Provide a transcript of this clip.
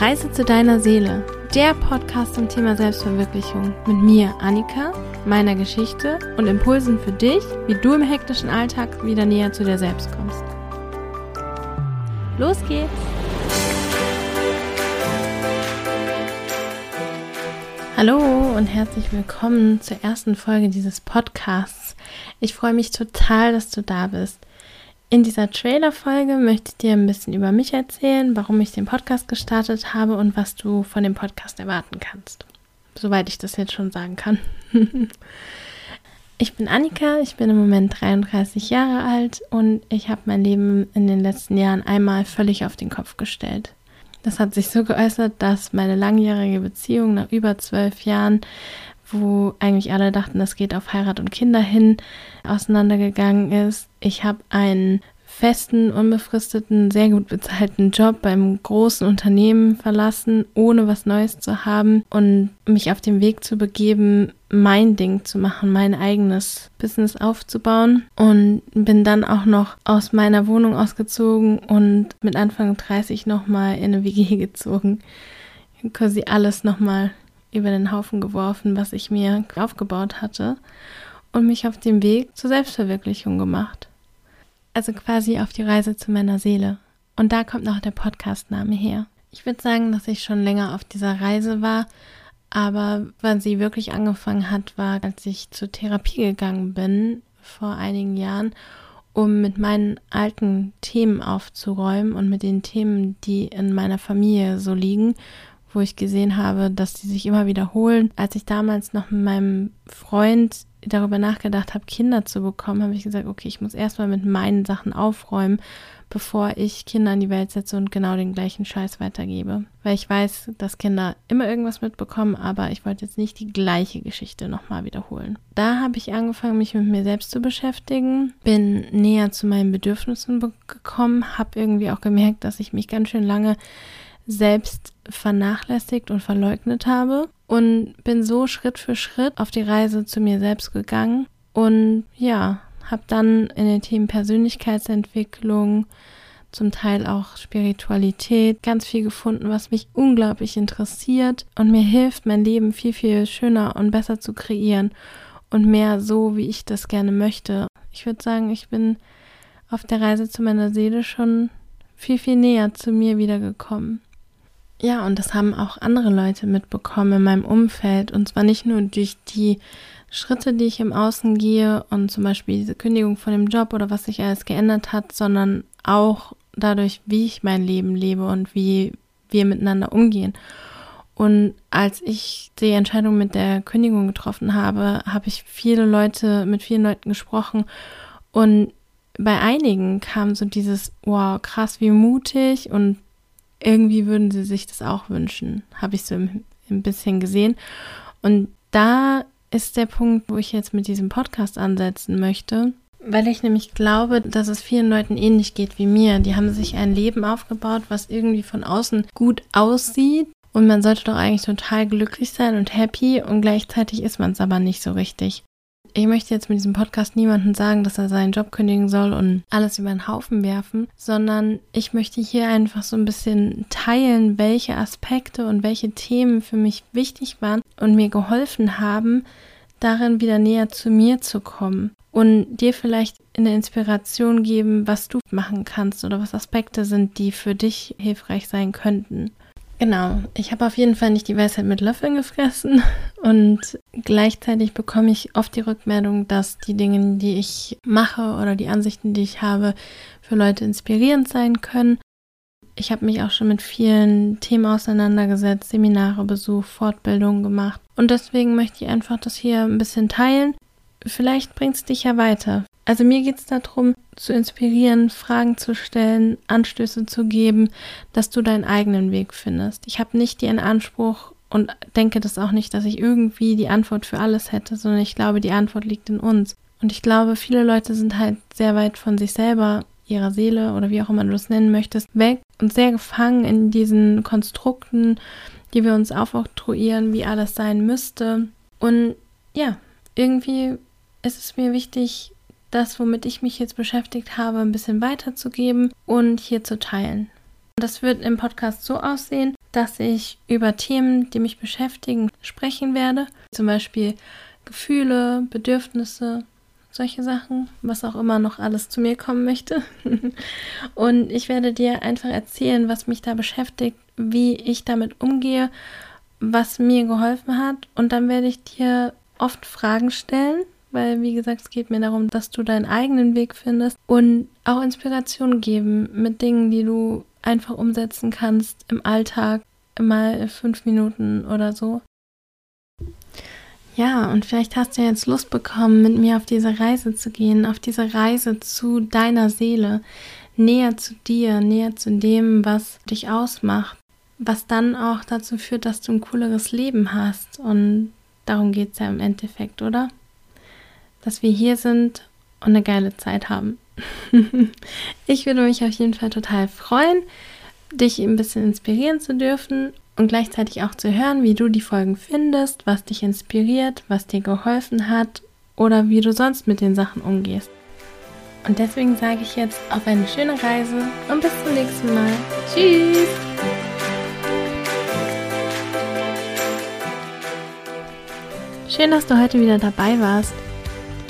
Reise zu deiner Seele, der Podcast zum Thema Selbstverwirklichung mit mir, Annika, meiner Geschichte und Impulsen für dich, wie du im hektischen Alltag wieder näher zu dir selbst kommst. Los geht's! Hallo und herzlich willkommen zur ersten Folge dieses Podcasts. Ich freue mich total, dass du da bist. In dieser Trailer-Folge möchte ich dir ein bisschen über mich erzählen, warum ich den Podcast gestartet habe und was du von dem Podcast erwarten kannst. Soweit ich das jetzt schon sagen kann. ich bin Annika, ich bin im Moment 33 Jahre alt und ich habe mein Leben in den letzten Jahren einmal völlig auf den Kopf gestellt. Das hat sich so geäußert, dass meine langjährige Beziehung nach über zwölf Jahren wo eigentlich alle dachten, das geht auf Heirat und Kinder hin, auseinandergegangen ist. Ich habe einen festen, unbefristeten, sehr gut bezahlten Job beim großen Unternehmen verlassen, ohne was Neues zu haben und mich auf den Weg zu begeben, mein Ding zu machen, mein eigenes Business aufzubauen und bin dann auch noch aus meiner Wohnung ausgezogen und mit Anfang 30 nochmal in eine WG gezogen. Quasi alles nochmal über den Haufen geworfen, was ich mir aufgebaut hatte und mich auf den Weg zur Selbstverwirklichung gemacht. Also quasi auf die Reise zu meiner Seele. Und da kommt noch der Podcastname her. Ich würde sagen, dass ich schon länger auf dieser Reise war, aber wann sie wirklich angefangen hat, war, als ich zur Therapie gegangen bin vor einigen Jahren, um mit meinen alten Themen aufzuräumen und mit den Themen, die in meiner Familie so liegen wo ich gesehen habe, dass die sich immer wiederholen. Als ich damals noch mit meinem Freund darüber nachgedacht habe, Kinder zu bekommen, habe ich gesagt, okay, ich muss erstmal mit meinen Sachen aufräumen, bevor ich Kinder in die Welt setze und genau den gleichen Scheiß weitergebe. Weil ich weiß, dass Kinder immer irgendwas mitbekommen, aber ich wollte jetzt nicht die gleiche Geschichte nochmal wiederholen. Da habe ich angefangen, mich mit mir selbst zu beschäftigen, bin näher zu meinen Bedürfnissen gekommen, habe irgendwie auch gemerkt, dass ich mich ganz schön lange selbst vernachlässigt und verleugnet habe und bin so Schritt für Schritt auf die Reise zu mir selbst gegangen und ja, habe dann in den Themen Persönlichkeitsentwicklung, zum Teil auch Spiritualität, ganz viel gefunden, was mich unglaublich interessiert und mir hilft, mein Leben viel, viel schöner und besser zu kreieren und mehr so, wie ich das gerne möchte. Ich würde sagen, ich bin auf der Reise zu meiner Seele schon viel, viel näher zu mir wiedergekommen. Ja, und das haben auch andere Leute mitbekommen in meinem Umfeld. Und zwar nicht nur durch die Schritte, die ich im Außen gehe und zum Beispiel diese Kündigung von dem Job oder was sich alles geändert hat, sondern auch dadurch, wie ich mein Leben lebe und wie wir miteinander umgehen. Und als ich die Entscheidung mit der Kündigung getroffen habe, habe ich viele Leute, mit vielen Leuten gesprochen und bei einigen kam so dieses, wow, krass, wie mutig und irgendwie würden sie sich das auch wünschen, habe ich so ein, bisschen gesehen. Und da ist der Punkt, wo ich jetzt mit diesem Podcast ansetzen möchte, weil ich nämlich glaube, dass es vielen Leuten ähnlich geht wie mir. Die haben sich ein Leben aufgebaut, was irgendwie von außen gut aussieht. Und man sollte doch eigentlich total glücklich sein und happy und gleichzeitig ist man es aber nicht so richtig ich möchte jetzt mit diesem Podcast niemandem sagen, dass er seinen Job kündigen soll und alles über den Haufen werfen, sondern ich möchte hier einfach so ein bisschen teilen, welche Aspekte und welche Themen für mich wichtig waren und mir geholfen haben, darin wieder näher zu mir zu kommen und dir vielleicht eine Inspiration geben, was du machen kannst oder was Aspekte sind, die für dich hilfreich sein könnten. Genau, ich habe auf jeden Fall nicht die Weisheit mit Löffeln gefressen und gleichzeitig bekomme ich oft die Rückmeldung, dass die Dinge, die ich mache oder die Ansichten, die ich habe, für Leute inspirierend sein können. Ich habe mich auch schon mit vielen Themen auseinandergesetzt, Seminare besucht, Fortbildungen gemacht und deswegen möchte ich einfach das hier ein bisschen teilen. Vielleicht bringt es dich ja weiter. Also mir geht es darum, zu inspirieren, Fragen zu stellen, Anstöße zu geben, dass du deinen eigenen Weg findest. Ich habe nicht den Anspruch und denke das auch nicht, dass ich irgendwie die Antwort für alles hätte, sondern ich glaube, die Antwort liegt in uns. Und ich glaube, viele Leute sind halt sehr weit von sich selber, ihrer Seele oder wie auch immer du es nennen möchtest, weg und sehr gefangen in diesen Konstrukten, die wir uns aufoktroyieren, wie alles sein müsste. Und ja, irgendwie ist es mir wichtig, das, womit ich mich jetzt beschäftigt habe, ein bisschen weiterzugeben und hier zu teilen. Das wird im Podcast so aussehen, dass ich über Themen, die mich beschäftigen, sprechen werde. Zum Beispiel Gefühle, Bedürfnisse, solche Sachen, was auch immer noch alles zu mir kommen möchte. und ich werde dir einfach erzählen, was mich da beschäftigt, wie ich damit umgehe, was mir geholfen hat. Und dann werde ich dir oft Fragen stellen, weil, wie gesagt, es geht mir darum, dass du deinen eigenen Weg findest und auch Inspiration geben mit Dingen, die du einfach umsetzen kannst im Alltag, mal fünf Minuten oder so. Ja, und vielleicht hast du jetzt Lust bekommen, mit mir auf diese Reise zu gehen, auf diese Reise zu deiner Seele, näher zu dir, näher zu dem, was dich ausmacht, was dann auch dazu führt, dass du ein cooleres Leben hast. Und darum geht es ja im Endeffekt, oder? Dass wir hier sind und eine geile Zeit haben. ich würde mich auf jeden Fall total freuen, dich ein bisschen inspirieren zu dürfen und gleichzeitig auch zu hören, wie du die Folgen findest, was dich inspiriert, was dir geholfen hat oder wie du sonst mit den Sachen umgehst. Und deswegen sage ich jetzt auf eine schöne Reise und bis zum nächsten Mal. Tschüss! Schön, dass du heute wieder dabei warst.